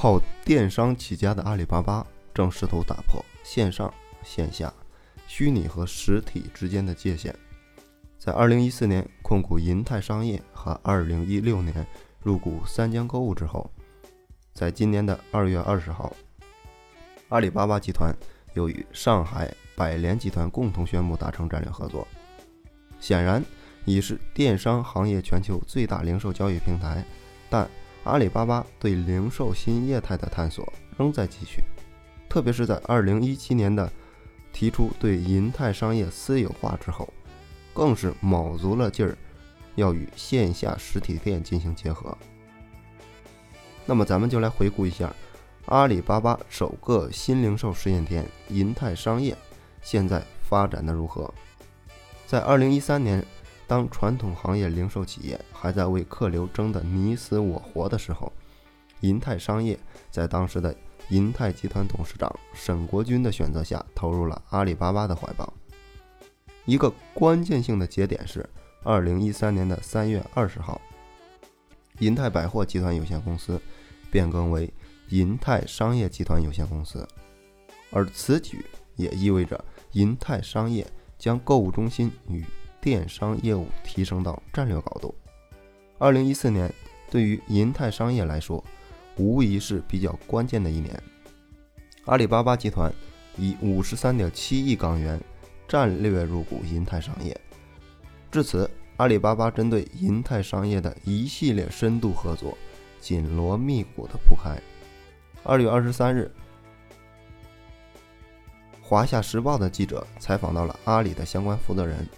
靠电商起家的阿里巴巴正试图打破线上线下、虚拟和实体之间的界限。在2014年控股银泰商业和2016年入股三江购物之后，在今年的2月20号，阿里巴巴集团又与上海百联集团共同宣布达成战略合作。显然，已是电商行业全球最大零售交易平台，但阿里巴巴对零售新业态的探索仍在继续，特别是在2017年的提出对银泰商业私有化之后，更是卯足了劲儿要与线下实体店进行结合。那么，咱们就来回顾一下阿里巴巴首个新零售试验店银泰商业现在发展的如何。在2013年，当传统行业零售企业还在为客流争得你死我活的时候，银泰商业在当时的银泰集团董事长沈国军的选择下，投入了阿里巴巴的怀抱。一个关键性的节点是2013年的3月20号，银泰百货集团有限公司变更为银泰商业集团有限公司，而此举也意味着银泰商业。将购物中心与电商业务提升到战略高度。二零一四年对于银泰商业来说，无疑是比较关键的一年。阿里巴巴集团以五十三点七亿港元战略入股银泰商业，至此，阿里巴巴针对银泰商业的一系列深度合作紧锣密鼓的铺开。二月二十三日。华夏时报的记者采访到了阿里的相关负责人。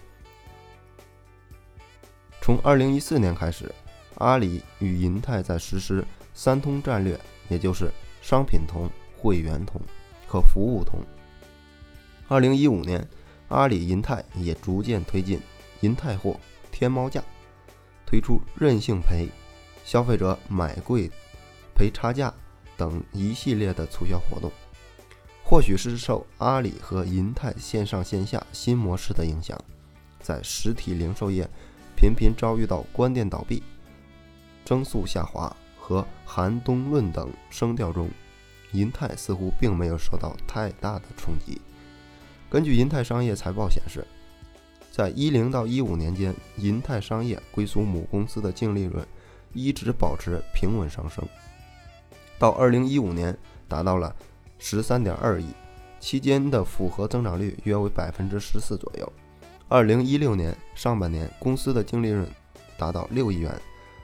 从二零一四年开始，阿里与银泰在实施“三通”战略，也就是商品通、会员通和服务通。二零一五年，阿里银泰也逐渐推进“银泰货”“天猫价”，推出任性赔、消费者买贵赔差价等一系列的促销活动。或许是受阿里和银泰线上线下新模式的影响，在实体零售业频频遭遇到关店倒闭、增速下滑和寒冬论等声调中，银泰似乎并没有受到太大的冲击。根据银泰商业财报显示，在一零到一五年间，银泰商业归属母公司的净利润一直保持平稳上升，到二零一五年达到了。十三点二亿，期间的复合增长率约为百分之十四左右。二零一六年上半年，公司的净利润达到六亿元，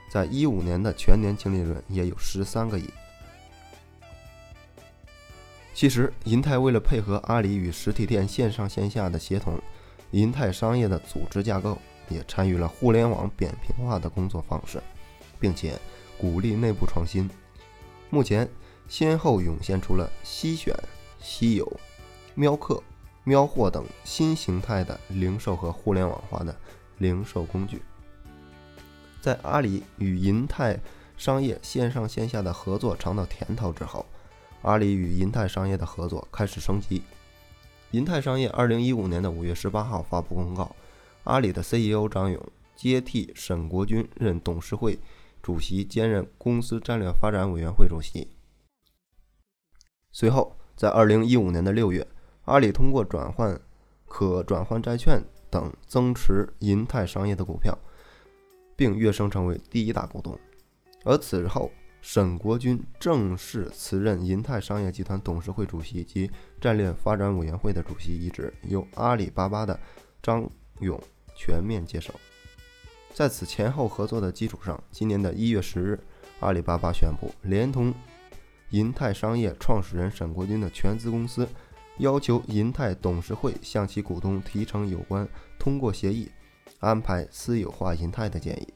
在一五年的全年净利润也有十三个亿。其实，银泰为了配合阿里与实体店线上线下的协同，银泰商业的组织架构也参与了互联网扁平化的工作方式，并且鼓励内部创新。目前。先后涌现出了西选、西友、喵客、喵货等新形态的零售和互联网化的零售工具。在阿里与银泰商业线上线下的合作尝到甜头之后，阿里与银泰商业的合作开始升级。银泰商业二零一五年的五月十八号发布公告，阿里的 CEO 张勇接替沈国军任董事会主席，兼任公司战略发展委员会主席。随后，在二零一五年的六月，阿里通过转换可转换债券等增持银泰商业的股票，并跃升成为第一大股东。而此后，沈国军正式辞任银泰商业集团董事会主席及战略发展委员会的主席一职，由阿里巴巴的张勇全面接手。在此前后合作的基础上，今年的一月十日，阿里巴巴宣布连同。银泰商业创始人沈国军的全资公司要求银泰董事会向其股东提成有关通过协议安排私有化银泰的建议。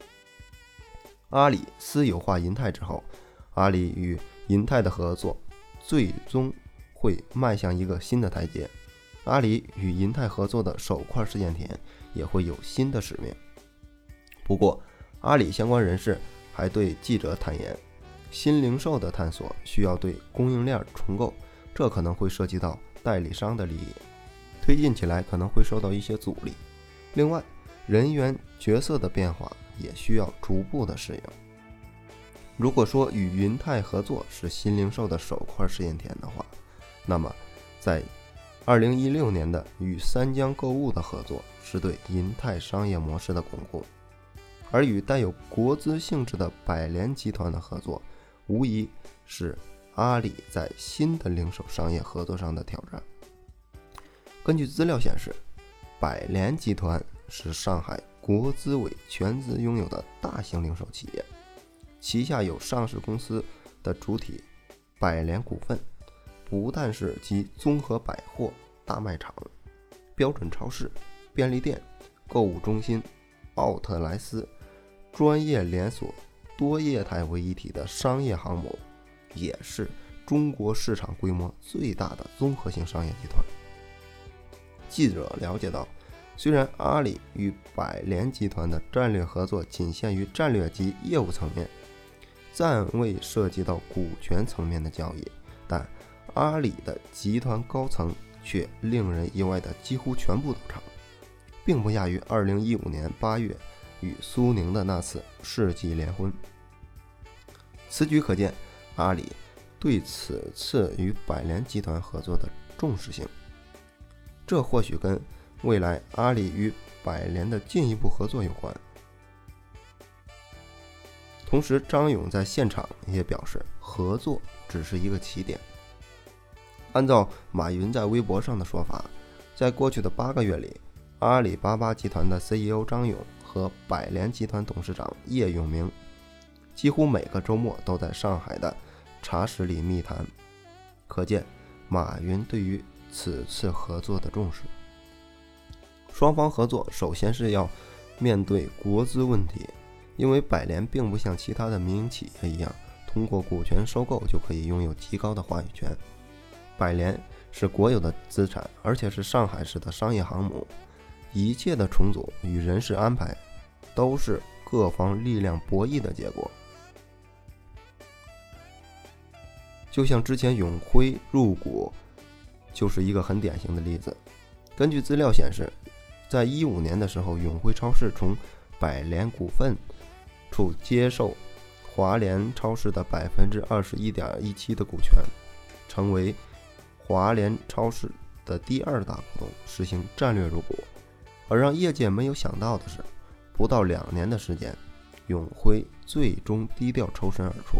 阿里私有化银泰之后，阿里与银泰的合作最终会迈向一个新的台阶。阿里与银泰合作的首块试验田也会有新的使命。不过，阿里相关人士还对记者坦言。新零售的探索需要对供应链重构，这可能会涉及到代理商的利益，推进起来可能会受到一些阻力。另外，人员角色的变化也需要逐步的适应。如果说与云泰合作是新零售的首块试验田的话，那么在2016年的与三江购物的合作是对银泰商业模式的巩固，而与带有国资性质的百联集团的合作，无疑是阿里在新的零售商业合作上的挑战。根据资料显示，百联集团是上海国资委全资拥有的大型零售企业，旗下有上市公司的主体百联股份。不但是集综合百货、大卖场、标准超市、便利店、购物中心、奥特莱斯、专业连锁、多业态为一体的商业航母，也是中国市场规模最大的综合性商业集团。记者了解到，虽然阿里与百联集团的战略合作仅限于战略及业务层面，暂未涉及到股权层面的交易，但阿里的集团高层却令人意外的几乎全部到场，并不亚于2015年8月与苏宁的那次世纪联婚。此举可见阿里对此次与百联集团合作的重视性。这或许跟未来阿里与百联的进一步合作有关。同时，张勇在现场也表示，合作只是一个起点。按照马云在微博上的说法，在过去的八个月里，阿里巴巴集团的 CEO 张勇和百联集团董事长叶永明几乎每个周末都在上海的茶室里密谈，可见马云对于此次合作的重视。双方合作首先是要面对国资问题，因为百联并不像其他的民营企业一样，通过股权收购就可以拥有极高的话语权。百联是国有的资产，而且是上海市的商业航母。一切的重组与人事安排，都是各方力量博弈的结果。就像之前永辉入股，就是一个很典型的例子。根据资料显示，在一五年的时候，永辉超市从百联股份处接受华联超市的百分之二十一点一七的股权，成为。华联超市的第二大股东实行战略入股，而让业界没有想到的是，不到两年的时间，永辉最终低调抽身而出。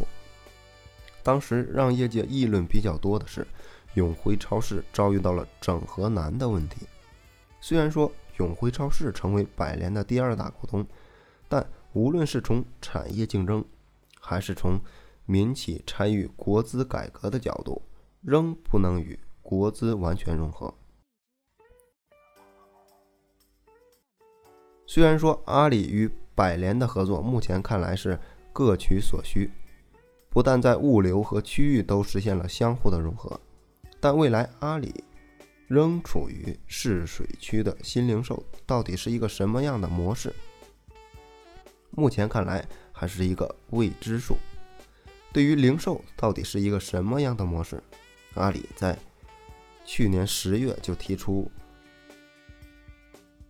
当时让业界议论比较多的是，永辉超市遭遇到了整合难的问题。虽然说永辉超市成为百联的第二大股东，但无论是从产业竞争，还是从民企参与国资改革的角度，仍不能与国资完全融合。虽然说阿里与百联的合作目前看来是各取所需，不但在物流和区域都实现了相互的融合，但未来阿里仍处于试水区的新零售到底是一个什么样的模式？目前看来还是一个未知数。对于零售到底是一个什么样的模式？阿里在去年十月就提出，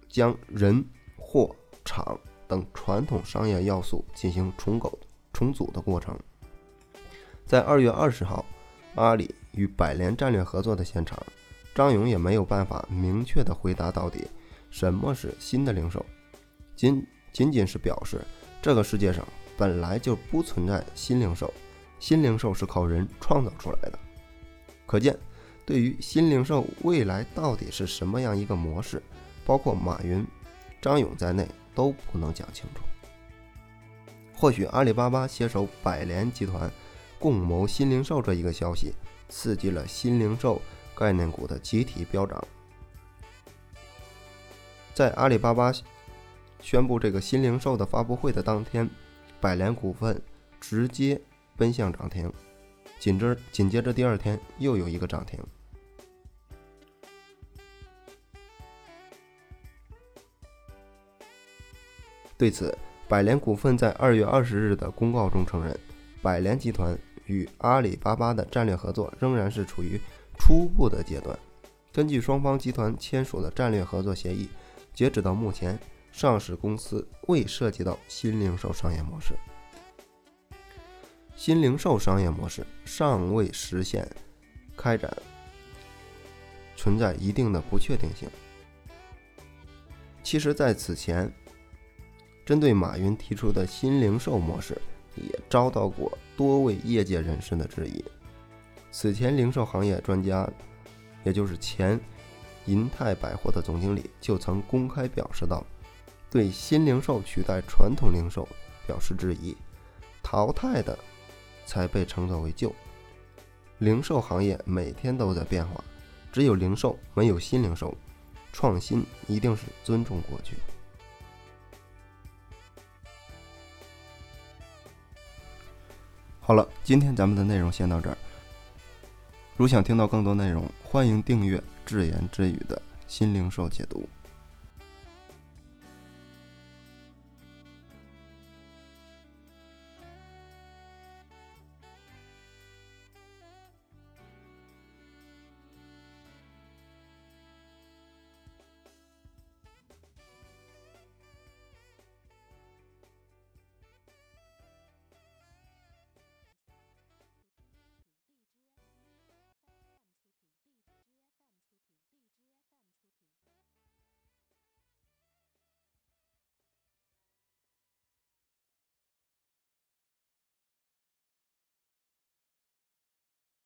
将人、货、场等传统商业要素进行重构、重组的过程。在二月二十号，阿里与百联战略合作的现场，张勇也没有办法明确的回答到底什么是新的零售，仅仅仅是表示这个世界上本来就不存在新零售，新零售是靠人创造出来的。可见，对于新零售未来到底是什么样一个模式，包括马云、张勇在内都不能讲清楚。或许阿里巴巴携手百联集团共谋新零售这一个消息，刺激了新零售概念股的集体飙涨。在阿里巴巴宣布这个新零售的发布会的当天，百联股份直接奔向涨停。紧着紧接着第二天又有一个涨停。对此，百联股份在二月二十日的公告中承认，百联集团与阿里巴巴的战略合作仍然是处于初步的阶段。根据双方集团签署的战略合作协议，截止到目前，上市公司未涉及到新零售商业模式。新零售商业模式尚未实现开展，存在一定的不确定性。其实，在此前，针对马云提出的新零售模式，也遭到过多位业界人士的质疑。此前，零售行业专家，也就是前银泰百货的总经理，就曾公开表示道：“对新零售取代传统零售表示质疑，淘汰的才被称作为旧。零售行业每天都在变化，只有零售没有新零售。”创新一定是尊重过去。好了，今天咱们的内容先到这儿。如想听到更多内容，欢迎订阅“自言自语”的新零售解读。